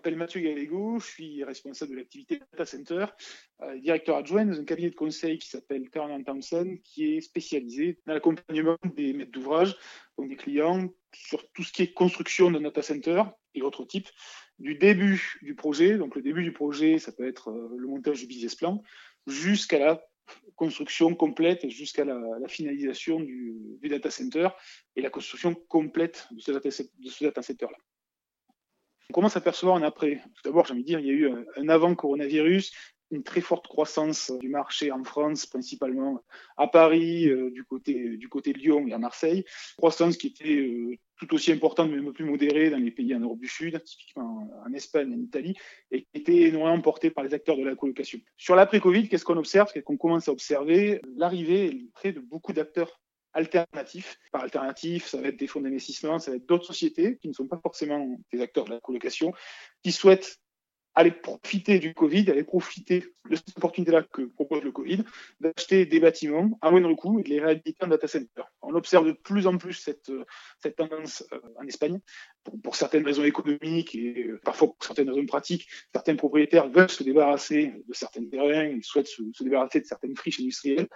m'appelle Mathieu Gallego, je suis responsable de l'activité Data Center, euh, directeur adjoint dans un cabinet de conseil qui s'appelle Turner Thompson, qui est spécialisé dans l'accompagnement des maîtres d'ouvrage, donc des clients, sur tout ce qui est construction d'un data center et autres types, du début du projet, donc le début du projet, ça peut être euh, le montage du business plan, jusqu'à la construction complète jusqu'à la, finalisation du, data center et la construction complète de ce data, center-là. À percevoir un après. Tout d'abord, j'ai envie de dire, il y a eu un avant coronavirus une très forte croissance du marché en France, principalement à Paris, euh, du, côté, du côté de Lyon et à Marseille. Croissance qui était euh, tout aussi importante, mais un peu plus modérée dans les pays en Europe du Sud, typiquement en Espagne, en Italie, et qui était énormément portée par les acteurs de la colocation. Sur l'après-Covid, qu'est-ce qu'on observe? C'est qu'on commence à observer? L'arrivée et de beaucoup d'acteurs alternatifs. Par alternatifs, ça va être des fonds d'investissement, ça va être d'autres sociétés qui ne sont pas forcément des acteurs de la colocation, qui souhaitent aller profiter du Covid, aller profiter de cette opportunité-là que propose le Covid, d'acheter des bâtiments à moindre coût et de les réhabiliter en data center. On observe de plus en plus cette, tendance euh, en Espagne. Pour, certaines raisons économiques et euh, parfois pour certaines raisons pratiques, certains propriétaires veulent se débarrasser de certains terrains, ils souhaitent se, se débarrasser de certaines friches industrielles.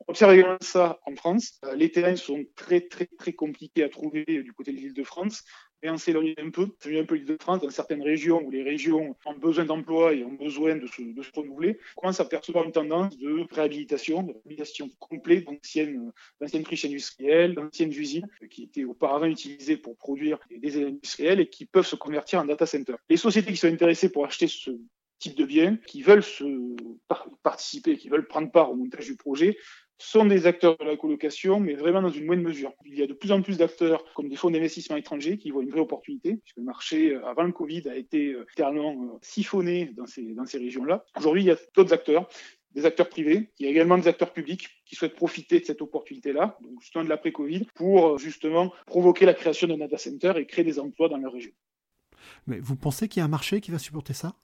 On observe également ça en France. Euh, les terrains sont très, très, très compliqués à trouver du côté de l'île de France et on s'éloigne un peu, s'éloigne un peu l'île de France, dans certaines régions où les régions ont besoin d'emploi et ont besoin de se, renouveler, on commence à percevoir une tendance de réhabilitation, de réhabilitation complète d'anciennes, d'anciennes friches industrielles, d'anciennes usines qui étaient auparavant utilisées pour produire des industriels et qui peuvent se convertir en data center. Les sociétés qui sont intéressées pour acheter ce type de biens, qui veulent participer, qui veulent prendre part au montage du projet, sont des acteurs de la colocation, mais vraiment dans une moindre mesure. Il y a de plus en plus d'acteurs, comme des fonds d'investissement étrangers, qui voient une vraie opportunité, puisque le marché, euh, avant le Covid, a été euh, littéralement euh, siphonné dans ces, régions-là. Aujourd'hui, il y a d'autres acteurs, des acteurs privés, il y a également des acteurs publics qui souhaitent profiter de cette opportunité-là, donc justement de l'après-Covid, pour justement provoquer la création d'un data center et créer des emplois dans leur région. Mais vous pensez qu'il y a un marché qui va supporter ça?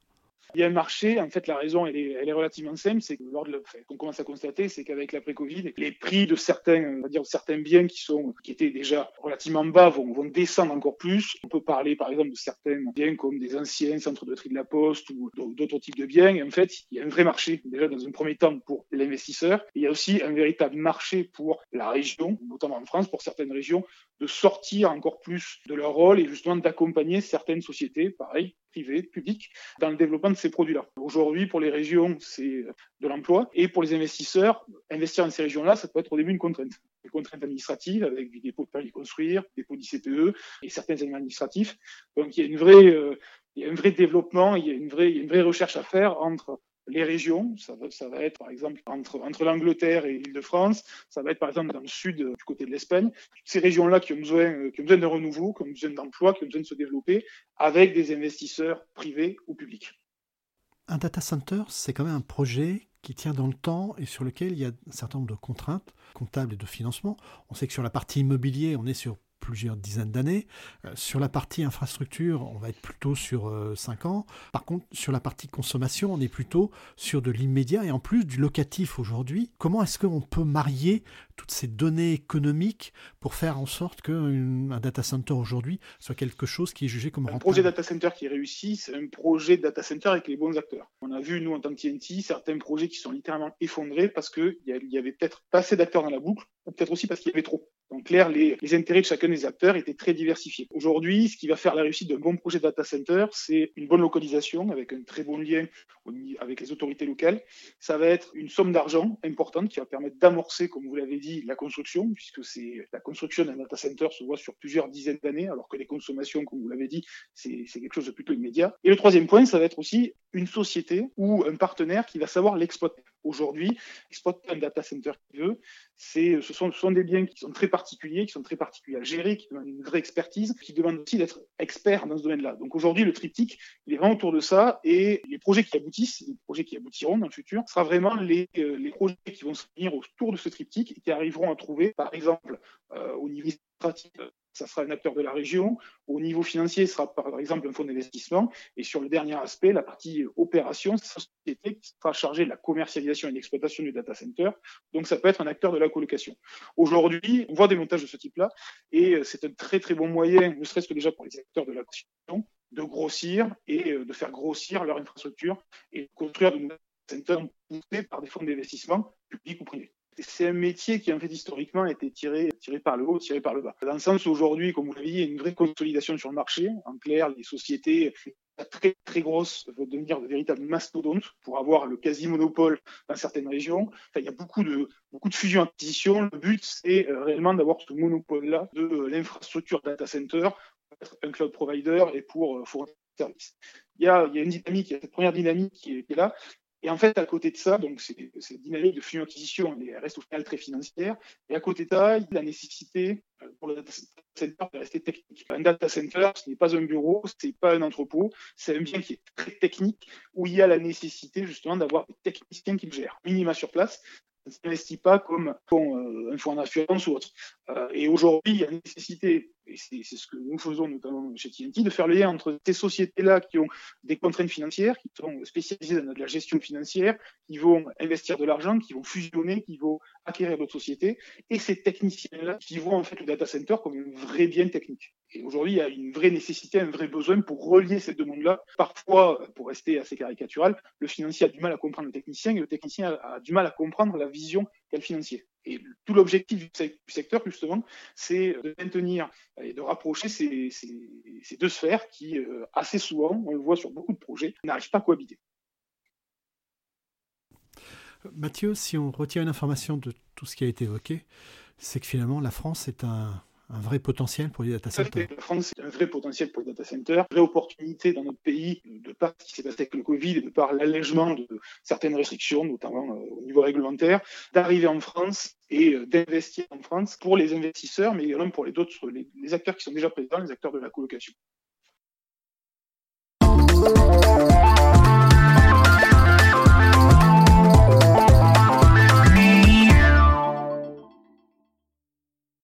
Il y a un marché, en fait, la raison, elle est, elle est relativement simple, c'est que lors de, qu'on commence à constater, c'est qu'avec l'après-Covid, les prix de certains, on va dire, certains biens qui sont, qui étaient déjà relativement bas vont, vont descendre encore plus. On peut parler, par exemple, de certains biens comme des anciens centres de tri de la poste ou d'autres types de biens. Et en fait, il y a un vrai marché, déjà, dans un premier temps, pour l'investisseur. Il y a aussi un véritable marché pour la région, notamment en France, pour certaines régions, de sortir encore plus de leur rôle et justement d'accompagner certaines sociétés, pareil, privées, publiques, dans le développement de ces produits-là. Aujourd'hui, pour les régions, c'est de l'emploi. Et pour les investisseurs, investir dans ces régions-là, ça peut être au début une contrainte. Une contrainte administrative avec du dépôt de permis de construire, dépôt d'ICPE et certains éléments administratifs. Donc il y a une vraie, euh, il y a un vrai développement, il y a une vraie, il y a une vraie recherche à faire entre les régions, ça va, être par exemple entre, entre l'Angleterre et l'Île-de-France, ça va être par exemple dans le sud euh, du côté de l'Espagne, ces régions-là qui ont besoin, euh, qui ont besoin de renouveau, qui ont besoin d'emploi, qui ont besoin de se développer avec des investisseurs privés ou publics. Un data center, c'est quand même un projet qui tient dans le temps et sur lequel il y a un certain nombre de contraintes comptables et de financement. On sait que sur la partie immobilier, on est sur plusieurs dizaines d'années. Euh, sur la partie infrastructure, on va être plutôt sur 5 euh, ans. Par contre, sur la partie consommation, on est plutôt sur de l'immédiat et en plus du locatif aujourd'hui. Comment est-ce qu'on peut marier toutes ces données économiques pour faire en sorte qu'un data center aujourd'hui soit quelque chose qui est jugé comme Un projet data center qui réussit, c'est un projet data center avec les bons acteurs. On a vu, nous, en tant que TNT, certains projets qui sont littéralement effondrés parce qu'il y avait peut-être pas assez d'acteurs dans la boucle, ou peut-être aussi parce qu'il y avait trop. Donc, clair, les, les, intérêts de chacun des acteurs étaient très diversifiés. Aujourd'hui, ce qui va faire la réussite d'un bon projet data center, c'est une bonne localisation avec un très bon lien avec les autorités locales. Ça va être une somme d'argent importante qui va permettre d'amorcer, comme vous l'avez dit, la construction, puisque c'est la construction d'un data center se voit sur plusieurs dizaines d'années, alors que les consommations, comme vous l'avez dit, c'est quelque chose de plutôt immédiat. Et le troisième point, ça va être aussi une société ou un partenaire qui va savoir l'exploiter. Aujourd'hui, exploiter un data center qui veut, c'est, ce sont, ce sont des biens qui sont très particuliers, qui sont très particuliers à gérer, qui demandent une vraie expertise, qui demandent aussi d'être expert dans ce domaine-là. Donc aujourd'hui, le triptyque, il est vraiment autour de ça et les projets qui aboutissent, les projets qui aboutiront dans le futur, sera vraiment les, euh, les projets qui vont se venir autour de ce triptyque et qui arriveront à trouver, par exemple, euh, au niveau administratif, ça sera un acteur de la région. Au niveau financier, ce sera par exemple un fonds d'investissement. Et sur le dernier aspect, la partie opération, c'est une société qui sera chargée de la commercialisation et de l'exploitation du data center. Donc ça peut être un acteur de la colocation. Aujourd'hui, on voit des montages de ce type-là et c'est un très très bon moyen, ne serait-ce que déjà pour les acteurs de la colocation, de grossir et de faire grossir leur infrastructure et de construire de nouvelles centers poussés par des fonds d'investissement publics ou privés c'est un métier qui, en fait, historiquement, a été tiré, tiré par le haut, tiré par le bas. Dans le sens où aujourd'hui, comme vous l'avez dit, il y a une vraie consolidation sur le marché. En clair, les sociétés très très grosses veulent devenir de véritables mastodontes pour avoir le quasi-monopole dans certaines régions. Il y a beaucoup de, beaucoup de fusions-acquisitions. Le but, c'est euh, réellement d'avoir ce monopole-là de euh, l'infrastructure data center, être un cloud provider et pour euh, fournir des services. Il y, a, une dynamique, il y a cette première dynamique qui est là, et en fait, à côté de ça, donc cette dynamique de fusion acquisition, elle reste au final très financière. Et à côté de ça, il y a la nécessité euh, pour le data center de rester technique. Un data center, ce n'est pas un bureau, ce n'est pas un entrepôt, c'est un bien qui est très technique où il y a la nécessité justement d'avoir des techniciens qui le gèrent, minima sur place, ne s'investit pas comme euh, un fonds d'assurance ou autre. Euh, et aujourd'hui, il y a nécessité, et c'est ce que nous faisons notamment chez TNT, de faire le lien entre ces sociétés-là qui ont des contraintes financières, qui sont spécialisées dans la gestion financière, qui vont investir de l'argent, qui vont fusionner, qui vont acquérir d'autres sociétés, et ces techniciens-là qui voient en fait le data center comme un vrai bien technique. Et aujourd'hui, il y a une vraie nécessité, un vrai besoin pour relier ces deux mondes-là. Parfois, pour rester assez caricatural, le financier a du mal à comprendre le technicien et le technicien a, du mal à comprendre la vision qu'a le financier. Et tout l'objectif du secteur, justement, c'est de maintenir et de rapprocher ces, ces, deux sphères qui, euh, assez souvent, on le voit sur beaucoup de projets, n'arrivent pas à cohabiter. Mathieu, si on retient une information de tout ce qui a été évoqué, c'est que finalement la France est un, un vrai potentiel pour les data centers. La France, un vrai potentiel pour les data centers, Une vraie opportunité dans notre pays, de par ce qui s'est passé avec le Covid et de par l'allègement de certaines restrictions, notamment euh, au niveau réglementaire, d'arriver en France et euh, d'investir en France pour les investisseurs, mais également pour les autres, les acteurs qui sont déjà présents, les acteurs de la colocation.